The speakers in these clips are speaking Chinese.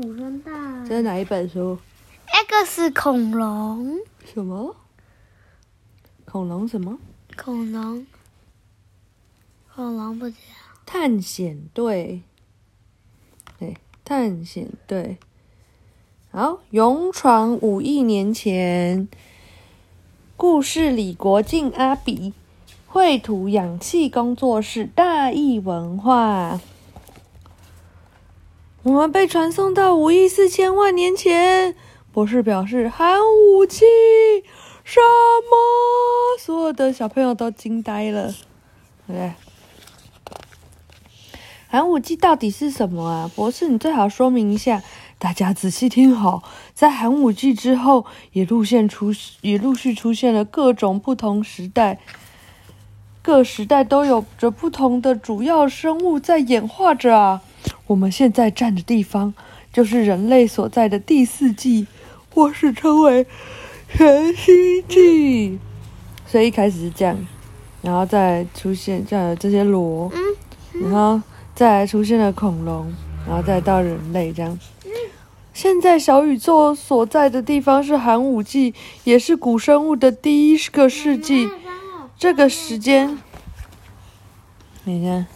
古生代这是哪一本书？X 恐龙，什么？恐龙什么？恐龙，恐龙不知道。探险队。对，探险队。好，勇闯五亿年前。故事里，国境阿比，绘图氧气工作室，大义文化。我们被传送到五亿四千万年前。博士表示：“寒武纪什么？”所有的小朋友都惊呆了，对不对？寒武纪到底是什么啊？博士，你最好说明一下。大家仔细听好，在寒武纪之后，也陆续出也陆续出现了各种不同时代，各时代都有着不同的主要生物在演化着啊。我们现在站的地方，就是人类所在的第四纪，或是称为全新纪。所以一开始是这样，然后再出现这样的这些螺，然后再来出现了恐龙，然后再到人类这样。现在小宇宙所在的地方是寒武纪，也是古生物的第一个世纪。这个时间，你看，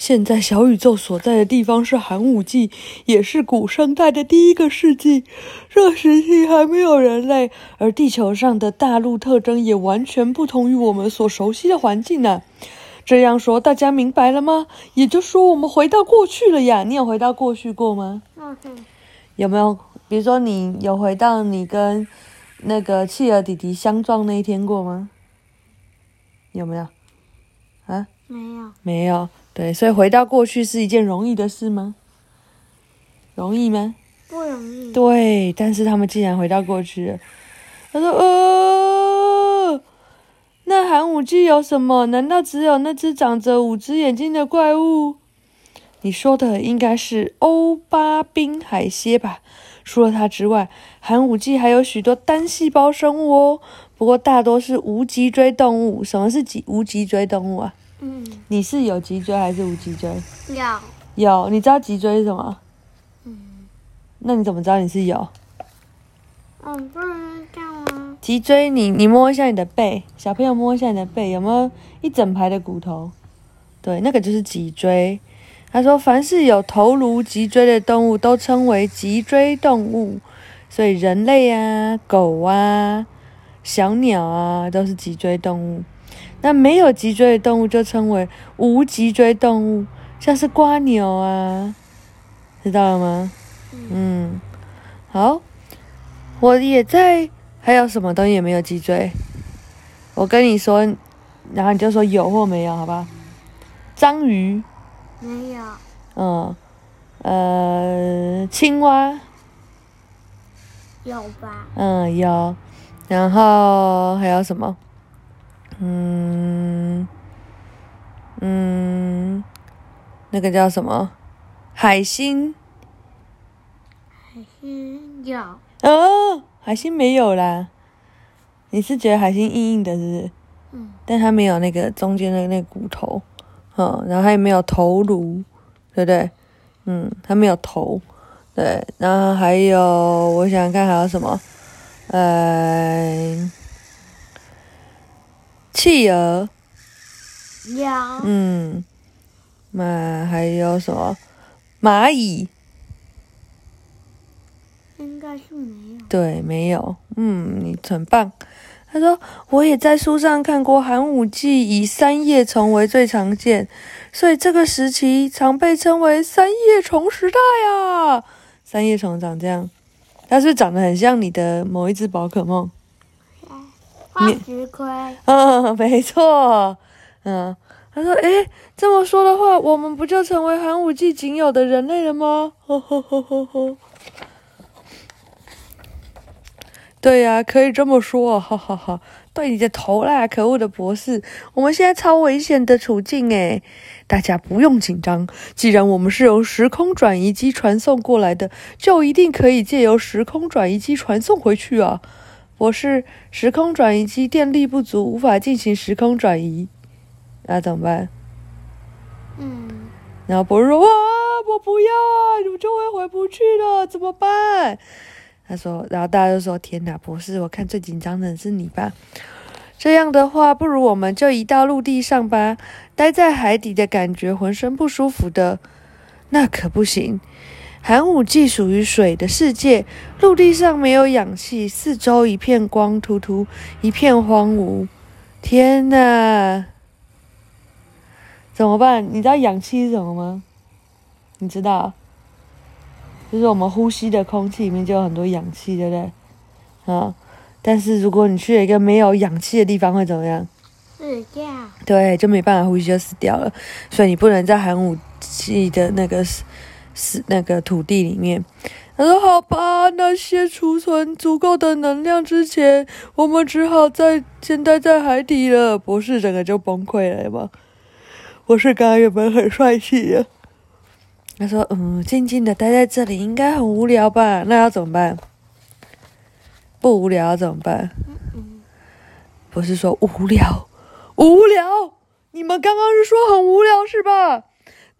现在小宇宙所在的地方是寒武纪，也是古生代的第一个世纪。这时期还没有人类，而地球上的大陆特征也完全不同于我们所熟悉的环境呢、这样说，大家明白了吗？也就是说，我们回到过去了呀。你有回到过去过吗？嗯哼，有没有？比如说，你有回到你跟那个企鹅弟弟相撞那一天过吗？有没有？啊，没有。没有。对，所以回到过去是一件容易的事吗？容易吗？不容易。对，但是他们竟然回到过去了。他说：“呃，那寒武纪有什么？难道只有那只长着五只眼睛的怪物？”你说的应该是欧巴宾海蝎吧？除了它之外，寒武纪还有许多单细胞生物哦。不过大多是无脊椎动物。什么是脊无脊椎动物啊？嗯，你是有脊椎还是无脊椎？有。有，你知道脊椎是什么？嗯，那你怎么知道你是有？我，不知道啊？脊椎你，你摸一下你的背，小朋友摸一下你的背，有没有一整排的骨头？对，那个就是脊椎。他说，凡是有头颅脊椎的动物都称为脊椎动物，所以人类啊、狗啊、小鸟啊都是脊椎动物。那没有脊椎的动物就称为无脊椎动物，像是瓜牛啊，知道了吗？嗯，好，我也在。还有什么东西也没有脊椎？我跟你说，然后你就说有或没有，好吧？章鱼，没有。嗯，呃，青蛙，有吧？嗯，有。然后还有什么？嗯嗯，那个叫什么？海星。海星有。哦，海星没有啦。你是觉得海星硬硬的，是不是？嗯。但它没有那个中间的那个骨头，嗯，然后它也没有头颅，对不对？嗯，它没有头，对。然后还有，我想想看还有什么？呃，企鹅，有。嗯，那还有什么？蚂蚁。应该是没有。对，没有。嗯，你很棒。他说，我也在书上看过，寒武纪以三叶虫为最常见，所以这个时期常被称为三叶虫时代啊。三叶虫长这样，它是是长得很像你的某一只宝可梦？花石龟。嗯，没错。嗯，他说，诶，这么说的话，我们不就成为寒武纪仅有的人类了吗？呵呵呵呵呵。对呀、可以这么说，哈哈哈！对你的头啦，可恶的博士！我们现在超危险的处境诶，大家不用紧张。既然我们是由时空转移机传送过来的，就一定可以借由时空转移机传送回去啊！博士，时空转移机电力不足，无法进行时空转移，那怎么办？嗯。然后博士说：“哇，我不要啊，你们就会回不去了，怎么办？”他说，然后大家就说：“天哪，博士，我看最紧张的是你吧？这样的话，不如我们就移到陆地上吧。待在海底的感觉，浑身不舒服的，那可不行。寒武纪属于水的世界，陆地上没有氧气，四周一片光秃秃，一片荒芜。天哪，怎么办？你知道氧气是什么吗？你知道？”就是我们呼吸的空气里面就有很多氧气，对不对？啊，但是如果你去了一个没有氧气的地方，会怎么样？死掉。对，就没办法呼吸，就死掉了。所以你不能在寒武纪的那个死那个土地里面。他说：“好吧，那些储存足够的能量之前，我们只好在先待在海底了。”博士整个就崩溃了嘛。博士刚刚原本很帅气的。他说：“嗯，静静的待在这里应该很无聊吧？那要怎么办？不无聊怎么办？不是说无聊，无聊？你们刚刚是说很无聊是吧？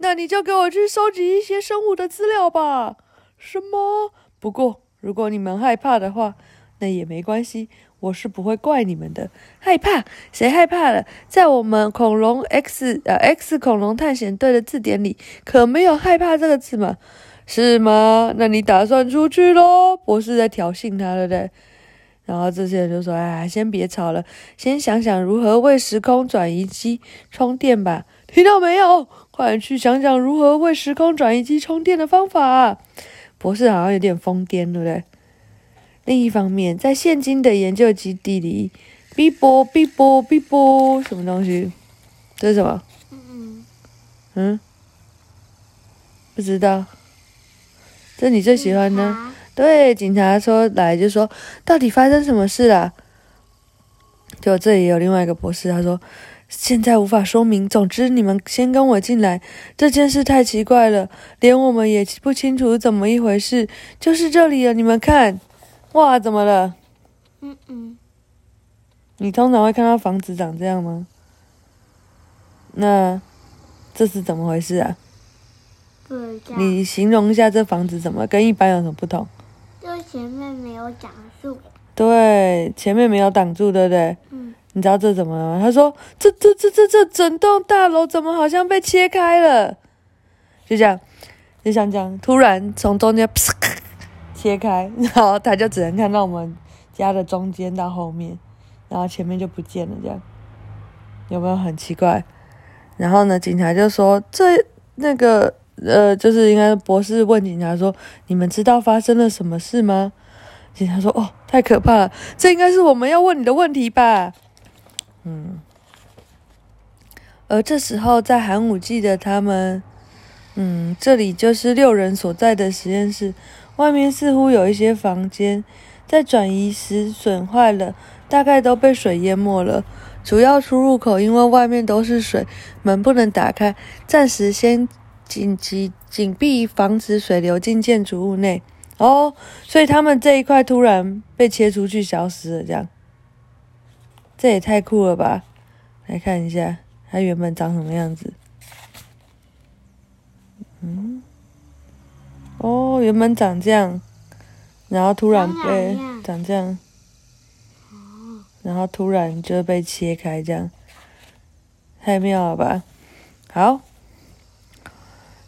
那你就给我去收集一些生物的资料吧。什么？不过如果你们害怕的话，那也没关系。”我是不会怪你们的，害怕？谁害怕了？在我们恐龙 X 呃 X 恐龙探险队的字典里可没有害怕这个字嘛？是吗？那你打算出去喽？博士在挑衅他，对不对？然后这些人就说：“哎，先别吵了，先想想如何为时空转移机充电吧。听到没有？快点去想想如何为时空转移机充电的方法。”博士好像有点疯癫，对不对？另一方面，在现今的研究基地里，哔啵哔啵哔啵，什么东西？这是什么？嗯嗯，不知道。这你最喜欢的？对，警察说来就说，到底发生什么事了？就这里有另外一个博士，他说现在无法说明。总之，你们先跟我进来。这件事太奇怪了，连我们也不清楚怎么一回事。就是这里了，你们看。哇，怎么了？嗯嗯，你通常会看到房子长这样吗？那这是怎么回事啊？你形容一下这房子怎么跟一般有什么不同？就前面没有挡住。对，前面没有挡住，对不对？嗯。你知道这怎么了吗？他说：“这、这、这、这、这整栋大楼怎么好像被切开了？”就这样，就像这样，突然从中间。切开，然后他就只能看到我们家的中间到后面，然后前面就不见了，这样有没有很奇怪？然后呢，警察就说：“这那个呃，就是应该博士问警察说，你们知道发生了什么事吗？”警察说：“哦，太可怕了，这应该是我们要问你的问题吧？”嗯，而这时候在寒武纪的他们，嗯，这里就是六人所在的实验室。外面似乎有一些房间在转移时损坏了，大概都被水淹没了。主要出入口因为外面都是水，门不能打开，暂时先紧急紧闭，防止水流进建筑物内。哦，所以他们这一块突然被切出去，消失了，这样，这也太酷了吧！来看一下，它原本长什么样子。嗯。哦，原本长这样，然后突然被长这样，然后突然就被切开，这样太妙了吧？好，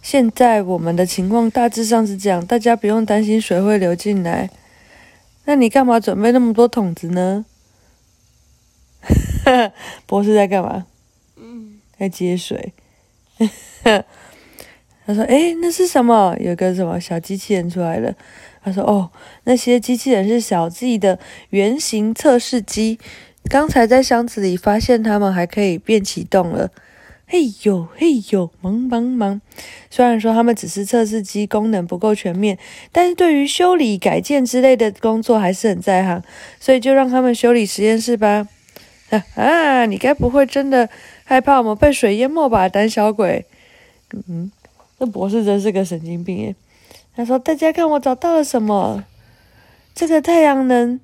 现在我们的情况大致上是这样，大家不用担心水会流进来。那你干嘛准备那么多桶子呢？博士在干嘛？嗯，在接水。他说：“哎，那是什么？有个什么小机器人出来了。”他说：“哦，那些机器人是小 G 的原型测试机。刚才在箱子里发现它们还可以变启动了。嘿呦嘿呦，忙忙忙！虽然说他们只是测试机，功能不够全面，但是对于修理、改建之类的工作还是很在行，所以就让他们修理实验室吧。啊，你该不会真的害怕我们被水淹没吧，胆小鬼？嗯。”这博士真是个神经病耶！他说：“大家看，我找到了什么？这个太阳能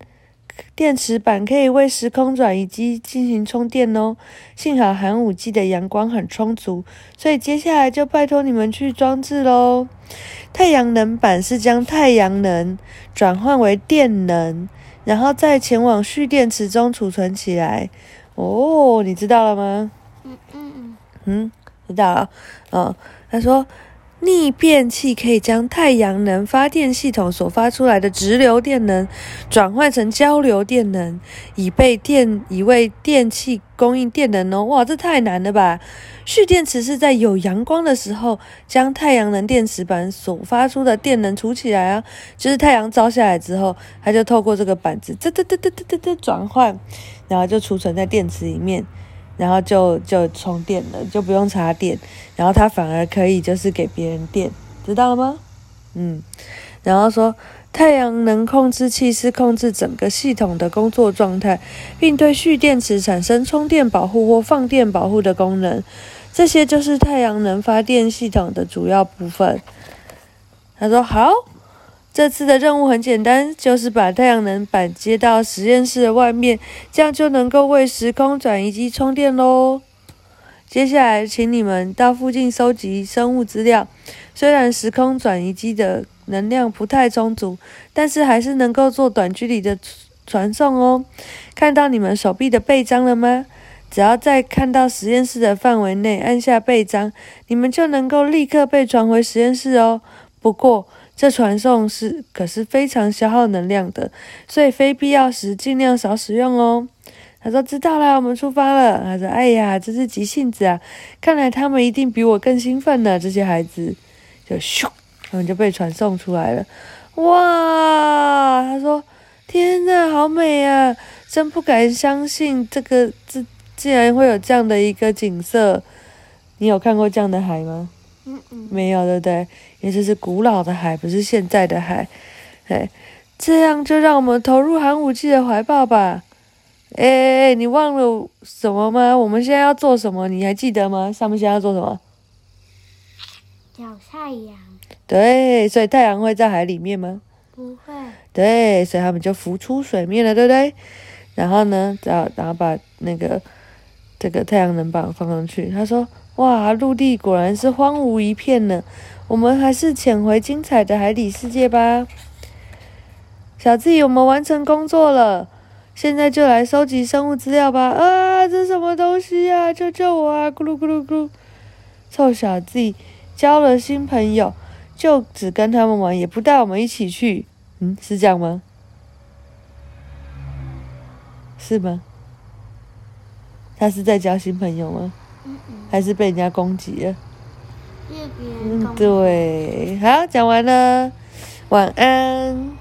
电池板可以为时空转移机进行充电哦。幸好寒武纪的阳光很充足，所以接下来就拜托你们去装置喽。太阳能板是将太阳能转换为电能，然后再前往蓄电池中储存起来。哦，你知道了吗？嗯嗯嗯，嗯，知道了。哦，他说。逆变器可以将太阳能发电系统所发出来的直流电能转换成交流电能，以备电以为电器供应电能哦。哇，这太难了吧！蓄电池是在有阳光的时候，将太阳能电池板所发出的电能储起来啊，就是太阳照下来之后，它就透过这个板子嘚嘚嘚嘚嘚嘚嘚转换，然后就储存在电池里面。然后就就充电了，就不用插电，然后它反而可以就是给别人电，知道了吗？嗯，然后说太阳能控制器是控制整个系统的工作状态，并对蓄电池产生充电保护或放电保护的功能，这些就是太阳能发电系统的主要部分。他说好。这次的任务很简单，就是把太阳能板接到实验室的外面，这样就能够为时空转移机充电喽。接下来，请你们到附近收集生物资料。虽然时空转移机的能量不太充足，但是还是能够做短距离的传送哦。看到你们手臂的背章了吗？只要在看到实验室的范围内按下背章，你们就能够立刻被传回实验室哦。不过，这传送是可是非常消耗能量的，所以非必要时尽量少使用哦。他说：“知道啦，我们出发了。”他说：“哎呀，真是急性子啊！看来他们一定比我更兴奋呢。”这些孩子就咻，他们就被传送出来了。哇！他说：“天呐，好美啊！真不敢相信，这个这竟然会有这样的一个景色。你有看过这样的海吗？”没有，对不对？因为这是古老的海，不是现在的海。哎，这样就让我们投入寒武纪的怀抱吧。哎，你忘了什么吗？我们现在要做什么？你还记得吗？上面现在要做什么？找太阳。对，所以太阳会在海里面吗？不会。对，所以他们就浮出水面了，对不对？然后呢，然然后把那个这个太阳能板放上去。他说。哇，陆地果然是荒芜一片呢。我们还是潜回精彩的海底世界吧。小智，我们完成工作了，现在就来收集生物资料吧。啊，这什么东西呀？救救我啊！咕噜咕噜咕噜。臭小智交了新朋友，就只跟他们玩，也不带我们一起去。嗯，是这样吗？是吗？他是在交新朋友吗？还是被人家攻击了。嗯，对，好，讲完了，晚安。